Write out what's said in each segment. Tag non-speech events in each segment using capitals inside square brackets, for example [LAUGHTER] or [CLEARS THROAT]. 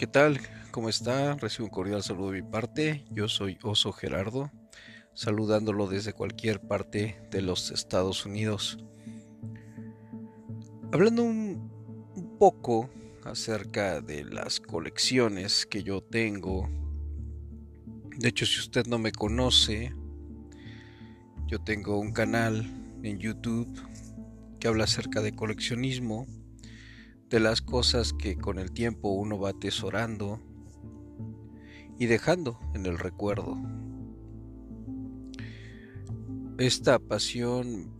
¿Qué tal? ¿Cómo está? Recibo un cordial saludo de mi parte. Yo soy Oso Gerardo, saludándolo desde cualquier parte de los Estados Unidos. Hablando un, poco acerca de las colecciones que yo tengo. De hecho, si usted no me conoce, yo tengo un canal en YouTube que habla acerca de coleccionismo de las cosas que con el tiempo uno va atesorando y dejando en el recuerdo. Esta pasión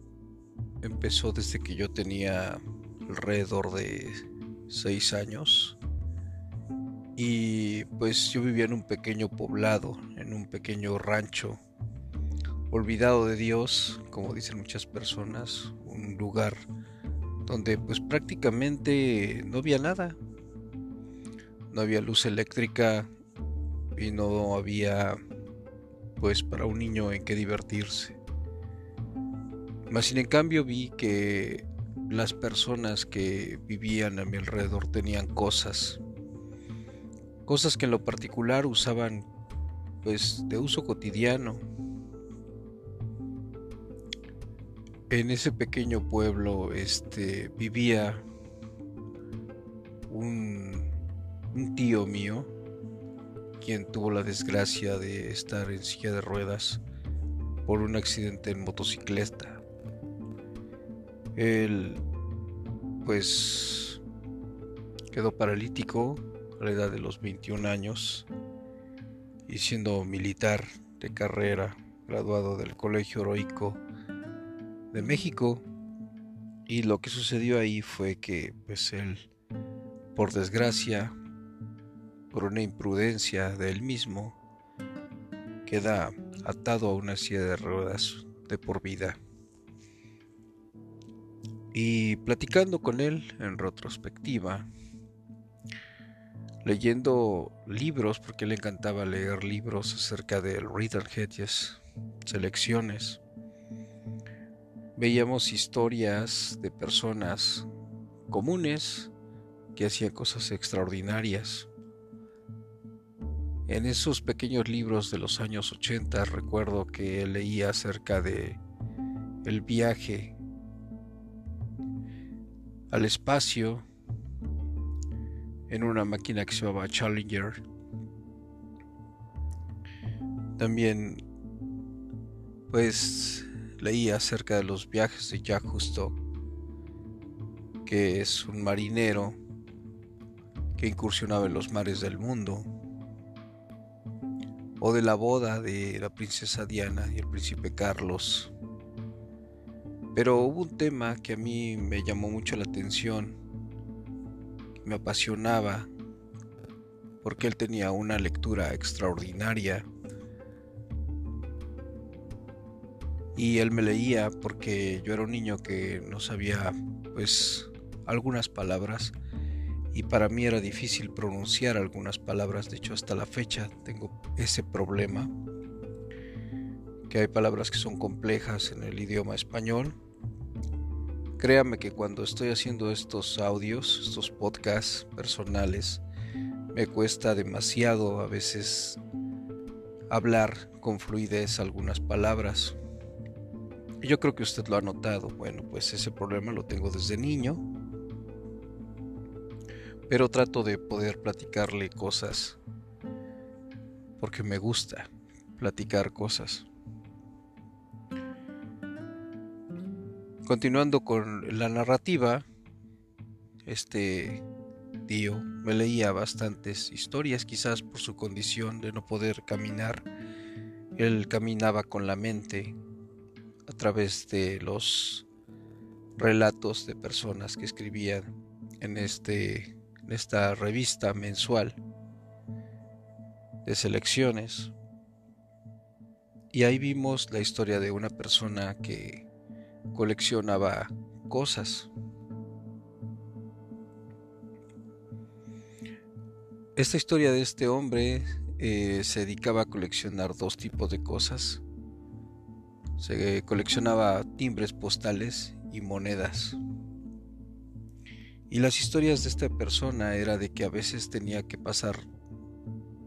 empezó desde que yo tenía alrededor de seis años y pues yo vivía en un pequeño poblado, en un pequeño rancho, olvidado de Dios, como dicen muchas personas, un lugar donde pues prácticamente no había nada. No había luz eléctrica y no había pues para un niño en qué divertirse. Mas sin en cambio vi que las personas que vivían a mi alrededor tenían cosas. Cosas que en lo particular usaban pues de uso cotidiano en ese pequeño pueblo este, vivía un, un tío mío, quien tuvo la desgracia de estar en silla de ruedas por un accidente en motocicleta. Él, pues, quedó paralítico a la edad de los 21 años y siendo militar de carrera, graduado del Colegio Heroico de México. Y lo que sucedió ahí fue que, pues él, por desgracia, por una imprudencia de él mismo, queda atado a una silla de ruedas de por vida. Y platicando con él en retrospectiva, leyendo libros, porque le encantaba leer libros acerca del Read and Hedges, selecciones, veíamos historias de personas comunes que hacían cosas extraordinarias. En esos pequeños libros de los años 80 recuerdo que leía acerca de el viaje al espacio en una máquina que se llamaba Challenger. También pues leía acerca de los viajes de Jacques Cousteau, que es un marinero que incursionaba en los mares del mundo, o de la boda de la princesa Diana y el príncipe Carlos. Pero hubo un tema que a mí me llamó mucho la atención, me apasionaba, porque él tenía una lectura extraordinaria y él me leía porque yo era un niño que no sabía pues algunas palabras y para mí era difícil pronunciar algunas palabras, de hecho hasta la fecha tengo ese problema, que hay palabras que son complejas en el idioma español. Créame que cuando estoy haciendo estos audios, estos podcasts personales, me cuesta demasiado a veces hablar con fluidez algunas palabras. Yo creo que usted lo ha notado. Bueno, pues ese problema lo tengo desde niño. Pero trato de poder platicarle cosas. Porque me gusta platicar cosas. Continuando con la narrativa, este tío me leía bastantes historias, quizás por su condición de no poder caminar. Él caminaba con la mente, través de los relatos de personas que escribían en, este, en esta revista mensual de selecciones. Y ahí vimos la historia de una persona que coleccionaba cosas. Esta historia de este hombre eh, se dedicaba a coleccionar dos tipos de cosas. Se coleccionaba timbres postales y monedas. Y las historias de esta persona era de que a veces tenía que pasar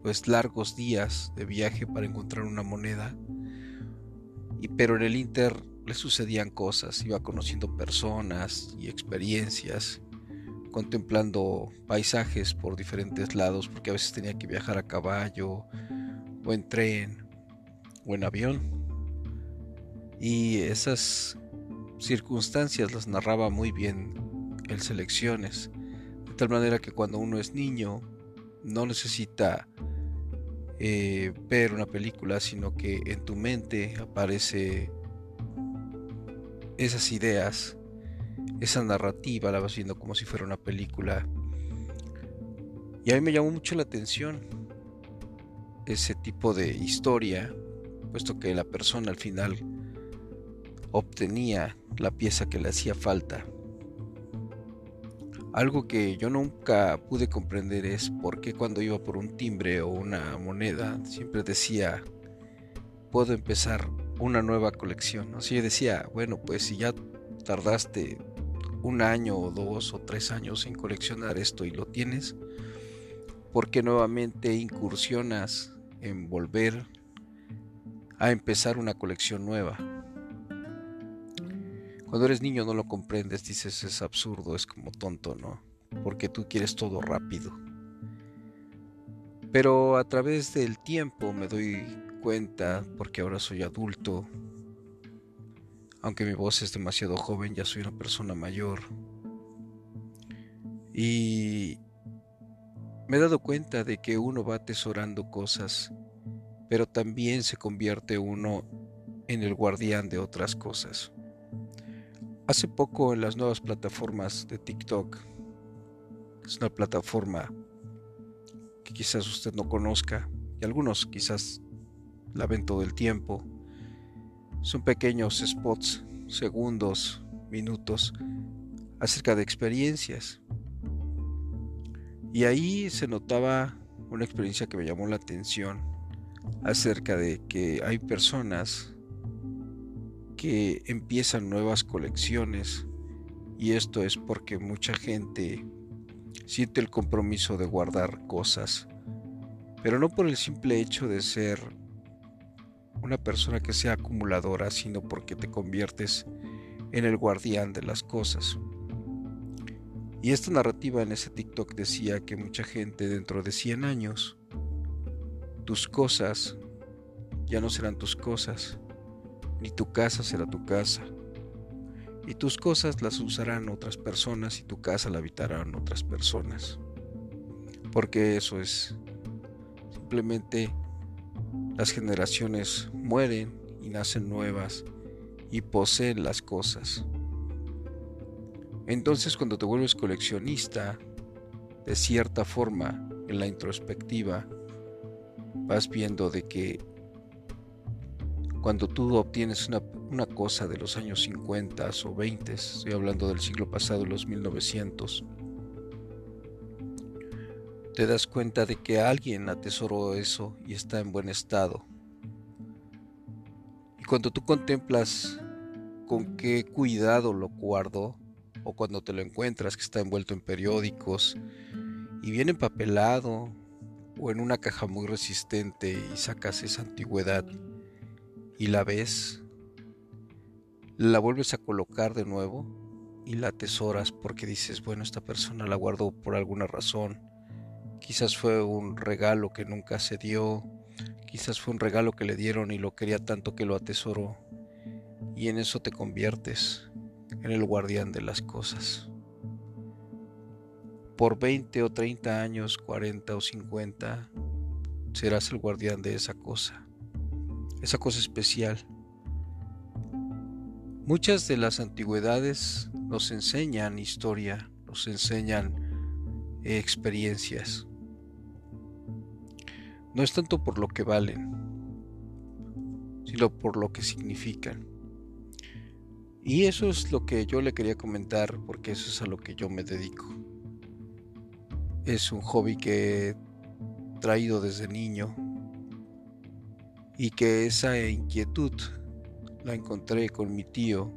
pues largos días de viaje para encontrar una moneda. Y pero en el Inter le sucedían cosas, iba conociendo personas y experiencias, contemplando paisajes por diferentes lados, porque a veces tenía que viajar a caballo o en tren o en avión. Y esas circunstancias las narraba muy bien el Selecciones, de tal manera que cuando uno es niño no necesita eh, ver una película, sino que en tu mente aparece esas ideas, esa narrativa, la vas viendo como si fuera una película. Y a mí me llamó mucho la atención ese tipo de historia, puesto que la persona al final obtenía la pieza que le hacía falta. Algo que yo nunca pude comprender es por qué cuando iba por un timbre o una moneda siempre decía, puedo empezar una nueva colección. Así yo decía, bueno, pues si ya tardaste un año o dos o tres años en coleccionar esto y lo tienes, ¿por qué nuevamente incursionas en volver a empezar una colección nueva? Cuando eres niño no lo comprendes, dices es absurdo, es como tonto, ¿no? Porque tú quieres todo rápido. Pero a través del tiempo me doy cuenta, porque ahora soy adulto, aunque mi voz es demasiado joven, ya soy una persona mayor. Y me he dado cuenta de que uno va atesorando cosas, pero también se convierte uno en el guardián de otras cosas. Hace poco en las nuevas plataformas de TikTok, es una plataforma que quizás usted no conozca, y algunos quizás la ven todo el tiempo. Son pequeños spots, segundos, minutos, acerca de experiencias. Y ahí se notaba una experiencia que me llamó la atención acerca de que hay personas que empiezan nuevas colecciones y esto es porque mucha gente siente el compromiso de guardar cosas, pero no por el simple hecho de ser una persona que sea acumuladora, sino porque te conviertes en el guardián de las cosas. Y esta narrativa en ese TikTok decía que mucha gente dentro de 100 años, tus cosas ya no serán tus cosas, ni tu casa será tu casa. Y tus cosas las usarán otras personas y tu casa la habitarán otras personas. Porque eso es simplemente las generaciones mueren y nacen nuevas y poseen las cosas. Entonces cuando te vuelves coleccionista, de cierta forma, en la introspectiva, vas viendo de que cuando tú obtienes una, cosa de los años 50 o 20, estoy hablando del siglo pasado, los 1900, te das cuenta de que alguien atesoró eso y está en buen estado. Y cuando tú contemplas con qué cuidado lo guardó, o cuando te lo encuentras que está envuelto en periódicos y viene empapelado o en una caja muy resistente y sacas esa antigüedad y la ves, la vuelves a colocar de nuevo y la atesoras porque dices, bueno, esta persona la guardó por alguna razón Quizás fue un regalo que nunca se dio, quizás fue un regalo que le dieron y lo quería tanto que lo atesoró. Y en eso te conviertes en el guardián de las cosas. Por 20 o 30 años, 40 o 50, serás el guardián de esa cosa, esa cosa especial. Muchas de las antigüedades nos enseñan historia, nos enseñan experiencias no es tanto por lo que valen, sino por lo que significan. Y eso es lo que yo le quería comentar porque eso es a lo que yo me dedico. Es un hobby que he traído desde niño y que esa inquietud la encontré con mi tío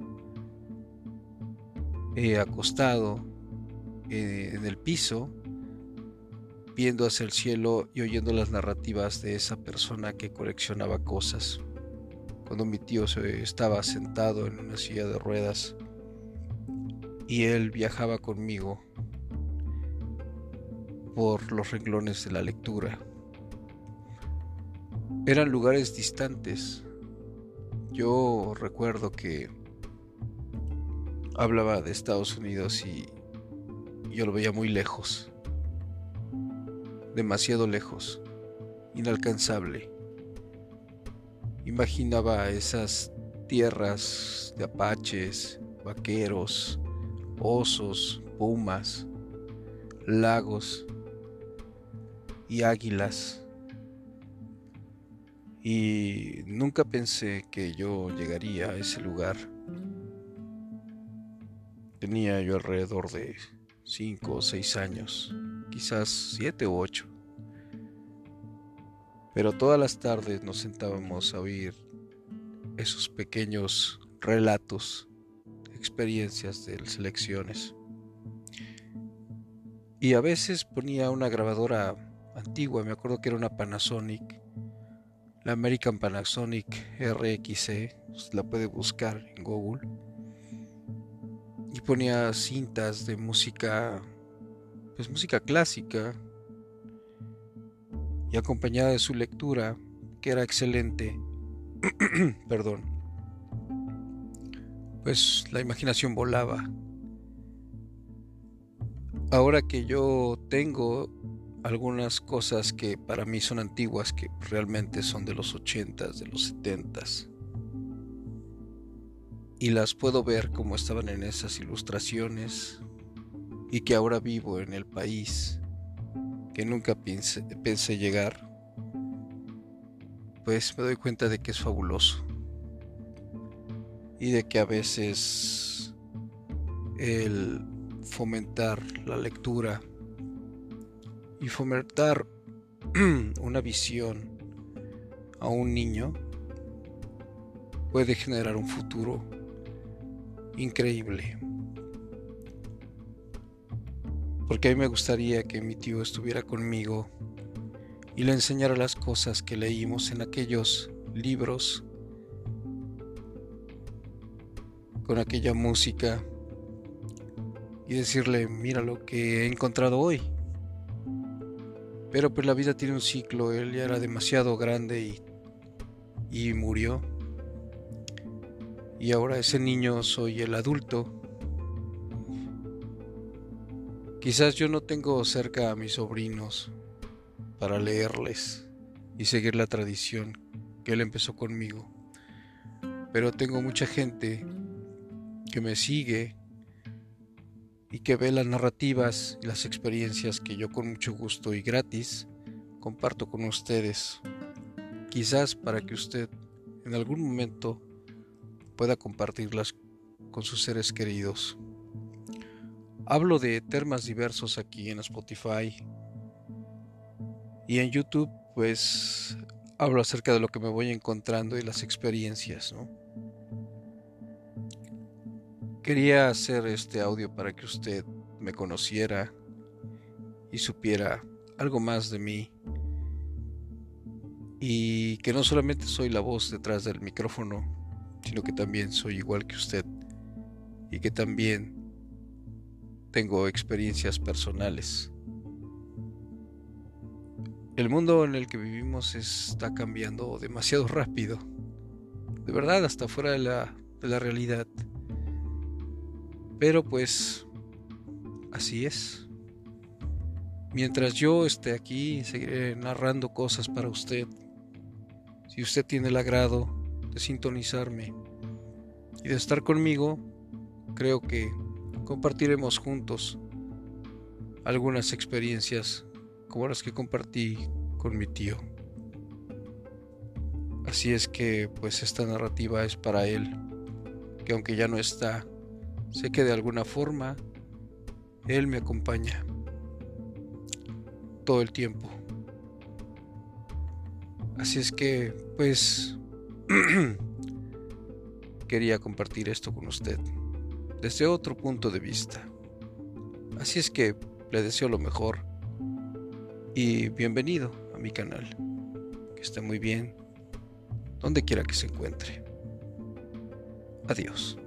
he acostado eh, en el piso, viendo hacia el cielo y oyendo las narrativas de esa persona que coleccionaba cosas. Cuando mi tío estaba sentado en una silla de ruedas y él viajaba conmigo por los renglones de la lectura. Eran lugares distantes. Yo recuerdo que hablaba de Estados Unidos y yo lo veía muy lejos, demasiado lejos, inalcanzable. Imaginaba esas tierras de apaches, vaqueros, osos, pumas, lagos y águilas. Y nunca pensé que yo llegaría a ese lugar. Tenía yo alrededor de cinco o seis años, quizás siete u ocho. Pero todas las tardes nos sentábamos a oír esos pequeños relatos, experiencias de selecciones. Y a veces ponía una grabadora antigua, me acuerdo que era una Panasonic, la American Panasonic RXC, la puede buscar en Google. Y ponía cintas de música, pues música clásica, y acompañada de su lectura, que era excelente, [CLEARS THROAT] perdón, pues la imaginación volaba. Ahora que yo tengo algunas cosas que para mí son antiguas, que realmente son de los 80 de los 70 y las puedo ver como estaban en esas ilustraciones y que ahora vivo en el país que nunca pensé, pensé llegar, pues me doy cuenta de que es fabuloso. Y de que a veces el fomentar la lectura y fomentar [CLEARS THROAT] una visión a un niño puede generar un futuro increíble. Porque a mí me gustaría que mi tío estuviera conmigo y le enseñara las cosas que leímos en aquellos libros, con aquella música, y decirle, mira lo que he encontrado hoy. Pero pues la vida tiene un ciclo, él ya era demasiado grande y, y murió. Y ahora ese niño soy el adulto. Quizás yo no tengo cerca a mis sobrinos para leerles y seguir la tradición que él empezó conmigo. Pero tengo mucha gente que me sigue y que ve las narrativas y las experiencias que yo con mucho gusto y gratis comparto con ustedes. Quizás para que usted en algún momento pueda compartirlas con sus seres queridos. Hablo de temas diversos aquí en Spotify y en YouTube pues hablo acerca de lo que me voy encontrando y las experiencias, ¿no? Quería hacer este audio para que usted me conociera y supiera algo más de mí. Y que no solamente soy la voz detrás del micrófono, sino que también soy igual que usted. Y que también tengo experiencias personales. El mundo en el que vivimos está cambiando demasiado rápido. De verdad, hasta fuera de la, de la realidad. Pero pues así es. Mientras yo esté aquí, seguiré narrando cosas para usted. Si usted tiene el agrado de sintonizarme y de estar conmigo, creo que compartiremos juntos algunas experiencias como las que compartí con mi tío. Así es que pues esta narrativa es para él, que aunque ya no está, Sé que de alguna forma Él me acompaña todo el tiempo. Así es que, pues, [CLEARS THROAT] quería compartir esto con usted desde otro punto de vista. Así es que le deseo lo mejor y bienvenido a mi canal. Que esté muy bien, donde quiera que se encuentre. Adiós.